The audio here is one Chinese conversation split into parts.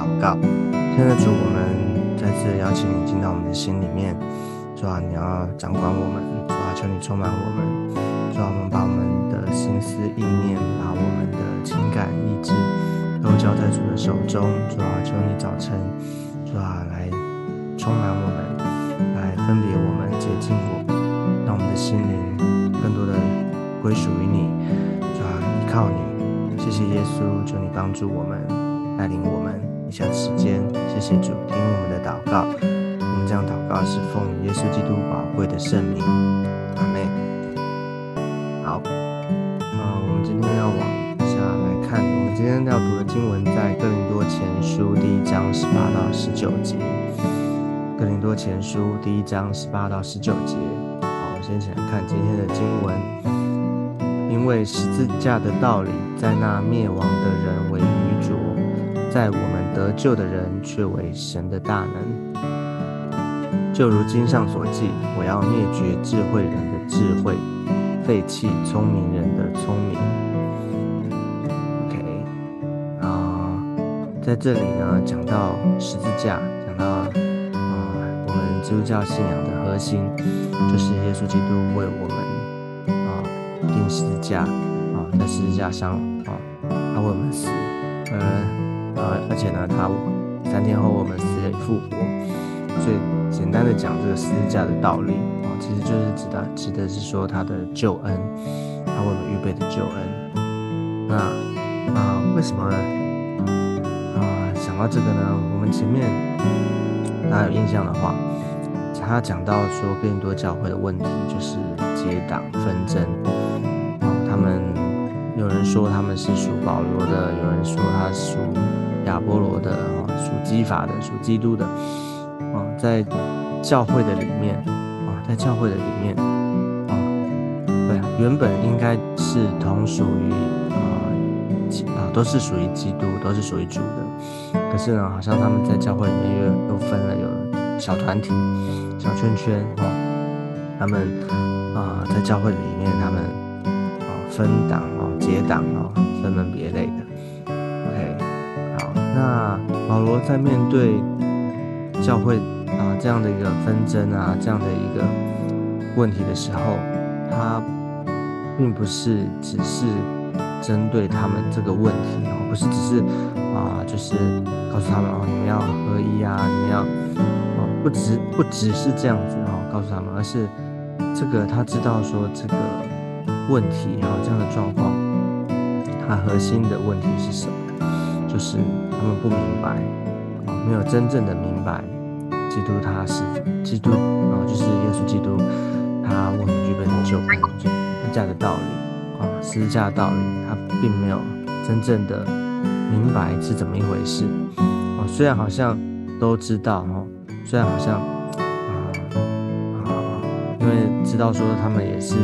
祷告。现在主，我们再次邀请你进到我们的心里面，主啊，你要掌管我们，主啊，求你充满我们，主啊，我们把我们的心思意念，把我们的情感意志都交在主的手中，主啊，求你早晨，主啊，来充满我们，来分别我们，洁净我，让我们的心灵更多的。归属于你，主啊，依靠你，谢谢耶稣，求你帮助我们，带领我们一下时间，谢谢主，听我们的祷告，我们这样祷告是奉耶稣基督宝贵的圣名，阿妹。好，那，我们今天要往下来看，我们今天要读的经文在哥林多前书第一章十八到十九节，哥林多前书第一章十八到十九节，好，我们先起来看今天的经文。因为十字架的道理，在那灭亡的人为愚拙，在我们得救的人却为神的大能。就如经上所记：“我要灭绝智慧人的智慧，废弃聪明人的聪明。” OK，啊，在这里呢，讲到十字架，讲到啊，我们基督教信仰的核心，就是耶稣基督为我们啊。钉十字架啊，在十字架上啊，他为我们死，呃呃，而且呢，他三天后我们死里复活。所以简单的讲这个十字架的道理啊，其实就是指的指的是说他的救恩，他为我们预备的救恩。那啊，为什么啊想到这个呢？我们前面大家有印象的话，他讲到说更多教会的问题就是结党纷争。他们有人说他们是属保罗的，有人说他属亚波罗的，啊，属基法的，属基督的，啊，在教会的里面，啊，在教会的里面，啊，对，原本应该是同属于啊，啊，都是属于基督，都是属于主的，可是呢，好像他们在教会里面又又分了有小团体、小圈圈，啊，他们啊，在教会里面他们啊。分党哦，结党哦，分门别类。那保罗在面对教会啊这样的一个纷争啊这样的一个问题的时候，他并不是只是针对他们这个问题哦，不是只是啊就是告诉他们哦你们要合一啊，你们要哦不只不只是这样子哦告诉他们，而是这个他知道说这个。问题，然后这样的状况，它核心的问题是什么？就是他们不明白，没有真正的明白，基督他是基督，啊就是耶稣基督，他为我们具备的救恩，十字架的道理，啊，十字架的道理，他并没有真正的明白是怎么一回事，哦，虽然好像都知道，哦，虽然好像，啊啊，因为知道说他们也是。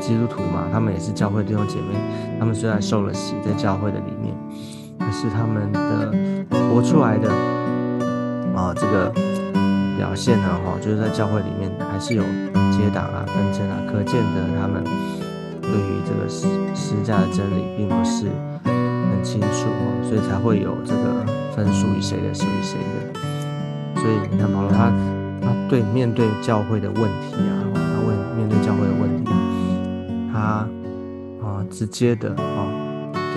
基督徒嘛，他们也是教会弟兄姐妹。他们虽然受了洗，在教会的里面，是他们的活出来的啊，这个表现呢，哈，就是在教会里面还是有结党啊、纷争啊。可见的，他们对于这个十十架的真理并不是很清楚哦，所以才会有这个分属于谁的，属于谁的。所以你看保罗他他对面对教会的问题啊，他问面对教会的问题。他啊，直接的啊，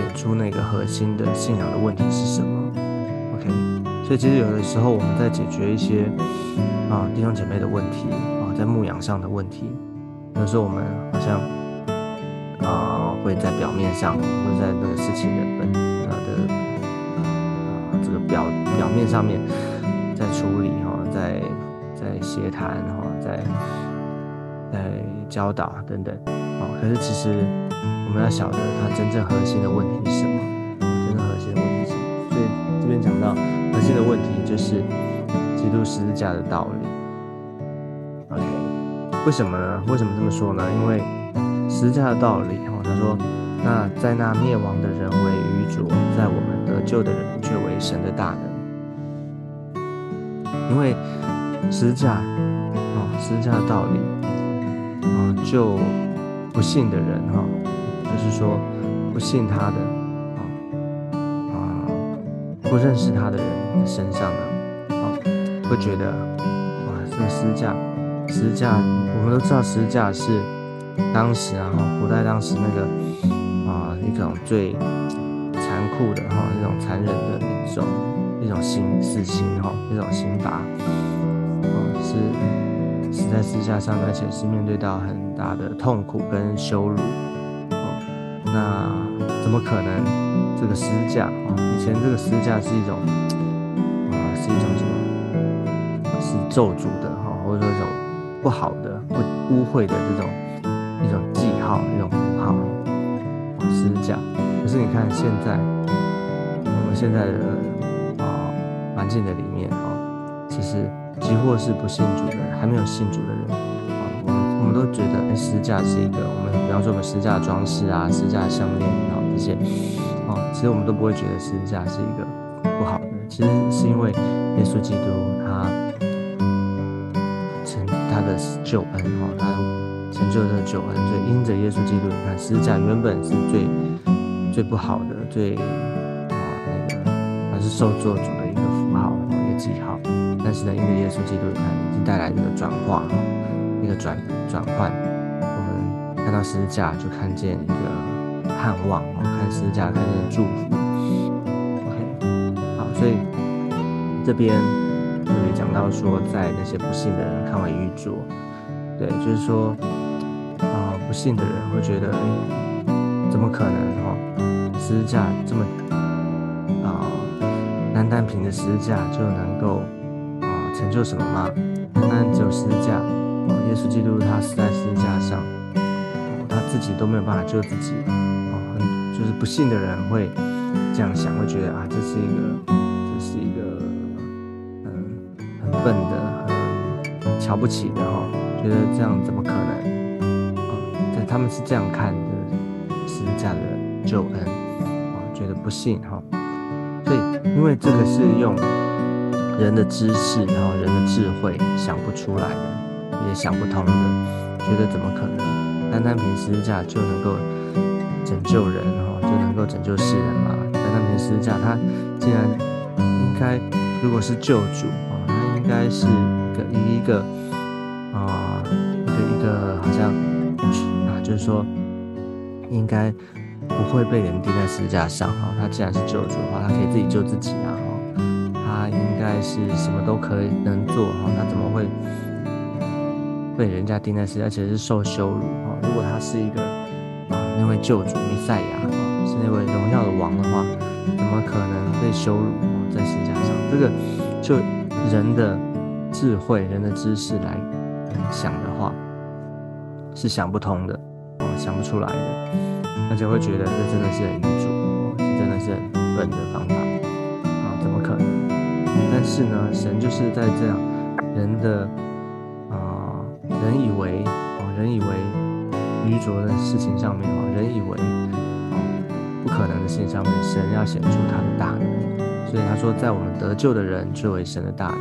点出那个核心的信仰的问题是什么？OK，所以其实有的时候我们在解决一些啊弟兄姐妹的问题啊，在牧养上的问题，有时候我们好像啊会在表面上，或者在那个事情的本啊的啊这个表表面上面在处理哈，在在协谈哈，在在教导等等啊。可是其实我们要晓得它真正核心的问题是什么？真正核心的问题是什么？所以这边讲到核心的问题就是基督十字架的道理。OK，为什么呢？为什么这么说呢？因为十字架的道理哦，他说，那在那灭亡的人为愚拙，在我们得救的人却为神的大能。因为十字架哦，十字架的道理啊，就不信的人哈，就是说不信他的啊啊不认识他的人的身上呢，啊会觉得哇，这个十字架，十字架，我们都知道十字架是当时啊，古代当时那个啊一种最残酷的哈，那种残忍的一种一种刑死刑哈，一种刑罚，啊是死在私架上，而且是面对到很大的痛苦跟羞辱。那怎么可能？这个十字架啊，以前这个十字架是一种啊，是一种什么？是咒诅的哈，或者说一种不好的、不污秽的这种一种记号、一种符号。十字架。可是你看现在，我们现在的啊环境的里面啊，其实几乎是不信主的，还没有信主的人啊。我们我们都觉得，哎，十字架是一个，比方说我们十字架的装饰啊，十字架的项链啊这些，哦，其实我们都不会觉得十字架是一个不好的。其实是因为耶稣基督他成他的救恩，哈，他成就这个救恩，所以因着耶稣基督，你看十字架原本是最最不好的，最啊那个，它是受作主的一个符号，一个记号。但是呢，因为耶稣基督，你看已经带来一个转化。一个转转换，看到十字架就看见一个盼望哦，看十字架看见祝福。OK，好，所以这边这里讲到说，在那些不信的人看为愚拙，对，就是说啊，不信的人会觉得，哎，怎么可能哦？十字架这么啊，单单凭着十字架就能够啊成就什么吗？单单只有十字架。耶稣基督他死在十字架上，自己都没有办法救自己，哦，很就是不信的人会这样想，会觉得啊，这是一个，这是一个，嗯，很笨的，很瞧不起的哈，觉得这样怎么可能？啊，但他们是这样看的是这样的救恩，啊，觉得不信哈，所以因为这个是用人的知识，然后人的智慧想不出来的。也想不通的，觉得怎么可能？单单凭十字架就能够拯救人哈，就能够拯救世人嘛？单单凭十字架，他竟然应该，如果是救主啊，他应该是一个一个啊，一个一个好像啊，就是说应该不会被人钉在十字架上哈。他既然是救主的话，他可以自己救自己啊哈。他应该是什么都可以能做哈，他怎么会？被人家钉在十字架，而且是受羞辱啊！如果他是一个啊那位救主弥赛亚啊，是那位荣耀的王的话，怎么可能被羞辱啊？在十字架上，这个就人的智慧、人的知识来想的话，是想不通的哦，想不出来的，而且会觉得这真的是很愚拙，是真的是很笨的方法啊！怎么可能？但是呢，神就是在这样人的。人以为哦，人以为愚拙的事情上面哦，人以为哦不可能的事情上面，神要显出他的大能。所以他说，在我们得救的人最为神的大能。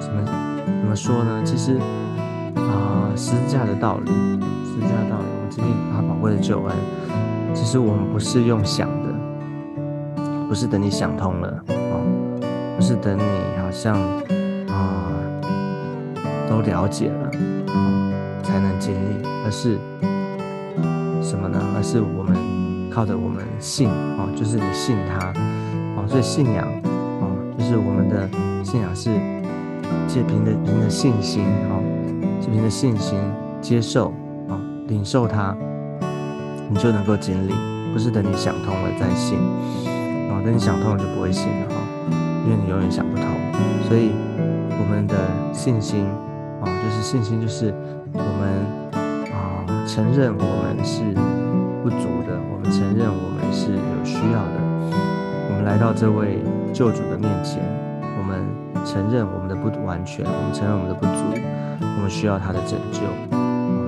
怎么怎么说呢？其实啊，十字架的道理，十字架道理，我们今天他宝贵的救恩。其实我们不是用想的，不是等你想通了哦，不是等你好像啊。都了解了，才能经历，而是什么呢？而是我们靠着我们信哦，就是你信他哦，所以信仰哦，就是我们的信仰是借凭着凭着信心哦，借凭着信心接受哦，领受它，你就能够经历，不是等你想通了再信哦，等你想通了就不会信了哈，因为你永远想不通，所以我们的信心。啊，就是信心，就是我们啊承认我们是不足的，我们承认我们是有需要的，我们来到这位救主的面前，我们承认我们的不完全，我们承认我们的不足，我们需要他的拯救。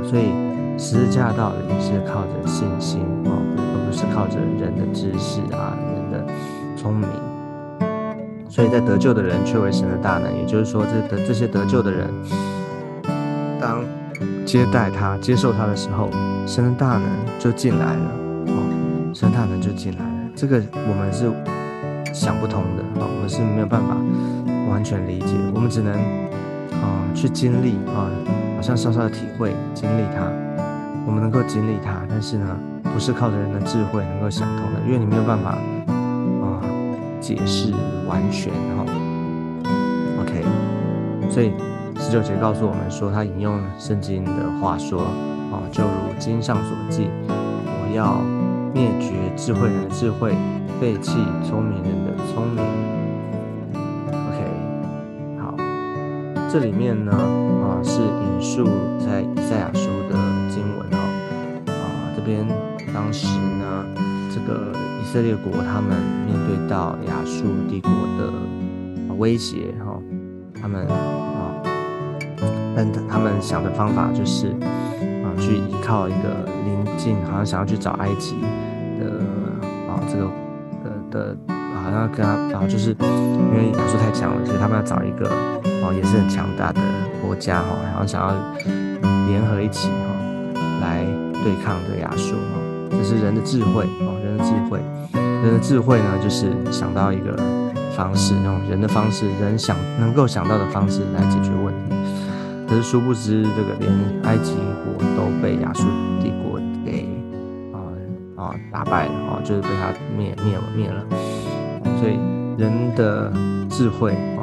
所以十字架道理是靠着信心哦，而不是靠着人的知识啊，人的聪明。所以在得救的人却为神的大能，也就是说，这的这些得救的人。当接待他、接受他的时候，神的大能就进来了。哦，神大能就进来了。这个我们是想不通的啊，我们是没有办法完全理解，我们只能啊去经历啊，好像稍稍的体会经历它。我们能够经历它，但是呢，不是靠着人的智慧能够想通的，因为你没有办法啊解释完全哈。OK，所以十九节告诉我们说，他引用圣经的话说啊，就如经上所记，我要灭绝智慧人的智慧，废弃聪明人的聪明。OK，好，这里面呢啊是引述在以赛亚书的经文哦。啊，这。边当时呢，这个以色列国他们面对到亚述帝国的威胁哈，他们，他们想的方法就是啊，去依靠一个邻近，好像想要去找埃及的啊，这个的的，好像跟他，然后就是因为亚述太强了，所以他们要找一个哦，也是很强大的国家哈，然后想要联合一起哈来。对抗这个亚述啊，这是人的智慧啊，人的智慧，人的智慧呢，就是想到一个方式，用人的方式，人想能够想到的方式来解决问题。可是殊不知，这个连埃及国都被亚述帝国给啊啊打败了啊，就是被他灭灭了灭了。所以人的智慧啊，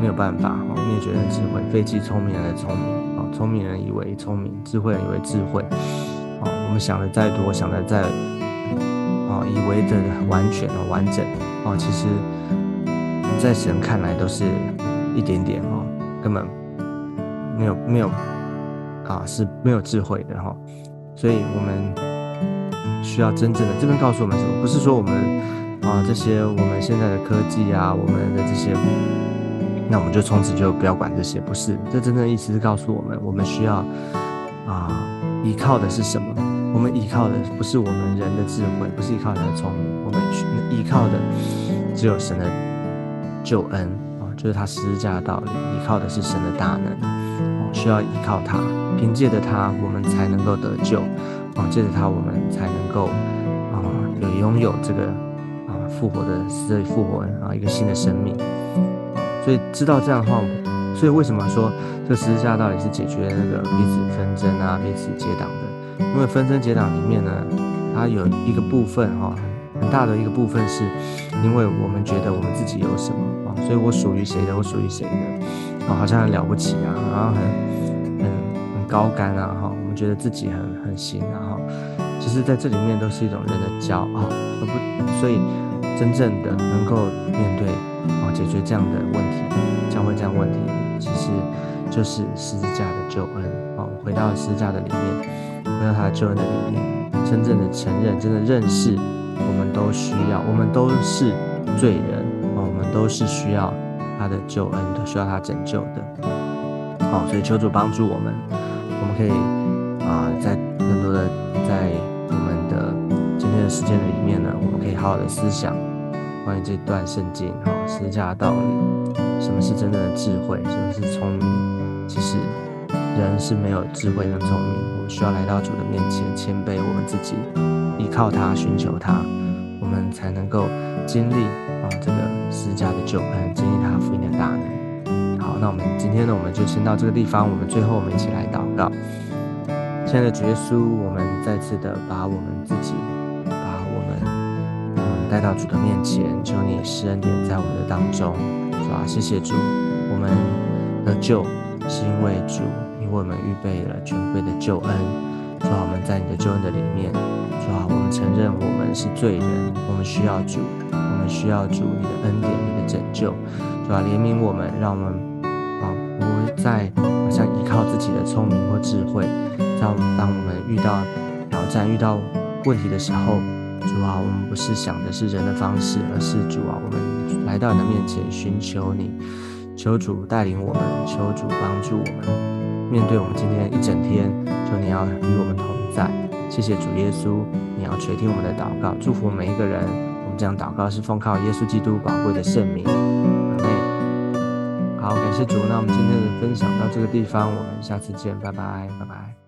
没有办法啊灭绝人的智慧，废弃聪明人的聪明啊，聪明人以为聪明，智慧人以为智慧。我们想的再多，想的再啊，以为的完全的完整啊，其实，在神看来都是一点点哦，根本没有没有啊，是没有智慧的哈。所以我们需要真正的这边告诉我们什么？不是说我们啊这些我们现在的科技啊，我们的这些，那我们就从此就不要管这些，不是？这真正的意思是告诉我们，我们需要啊依靠的是什么？我们依靠的不是我们人的智慧，不是依靠人的聪明，我们依靠的只有神的救恩啊，就是他十字架的道理。依靠的是神的大能，需要依靠他，凭借着他，我们才能够得救啊，借着他，我们才能够啊，有拥有这个啊复活的死里复活啊一个新的生命。所以知道这样的话，所以为什么说这十字架到底是解决那个彼此纷争啊、彼此结党的？因为纷争结党里面呢，它有一个部分哈，很大的一个部分是，因为我们觉得我们自己有什么啊，所以我属于谁的，我属于谁的，啊，好像很了不起啊，然后很很很高干啊哈，我们觉得自己很很行啊哈，其实在这里面都是一种人的骄傲，而不，所以真正的能够面对啊解决这样的问题，教会这样问题，其实就是十字架的救恩啊，回到十字架的里面。回到他的救恩的里面，真正的承认，真的认识，我们都需要，我们都是罪人啊，我们都是需要他的救恩的，需要他拯救的。好，所以求主帮助我们，我们可以啊，在更多的在我们的今天的时间里面呢，我们可以好好的思想关于这段圣经，哈，十字架的道理，什么是真正的智慧，什么是聪明，其实。人是没有智慧跟聪明，我们需要来到主的面前，谦卑我们自己，依靠他，寻求他，我们才能够经历啊这个施加的救恩，经历他福音的大能。好，那我们今天呢，我们就先到这个地方。我们最后我们一起来祷告。亲爱的主耶稣，我们再次的把我们自己，把我们嗯带到主的面前，求你施恩典在我们的当中。主啊，谢谢主，我们的救是因为主。因为我们预备了全贵的救恩，主啊，我们在你的救恩的里面，主啊，承认我们是罪人，我们需要主，我们需要主你的恩典，你的拯救，主啊，怜悯我们，让我们啊不再好像依靠自己的聪明或智慧，当当我们遇到挑战、遇到问题的时候，主啊，我们不是想的是人的方式，而是主啊，我们来到你的面前寻求你，求主带领我们，求主帮助我们。面对我们今天一整天，求你要与我们同在。谢谢主耶稣，你要垂听我们的祷告，祝福每一个人。我们这样祷告是奉靠耶稣基督宝贵的圣名。阿妹，好，感谢主。那我们今天的分享到这个地方，我们下次见，拜拜，拜拜。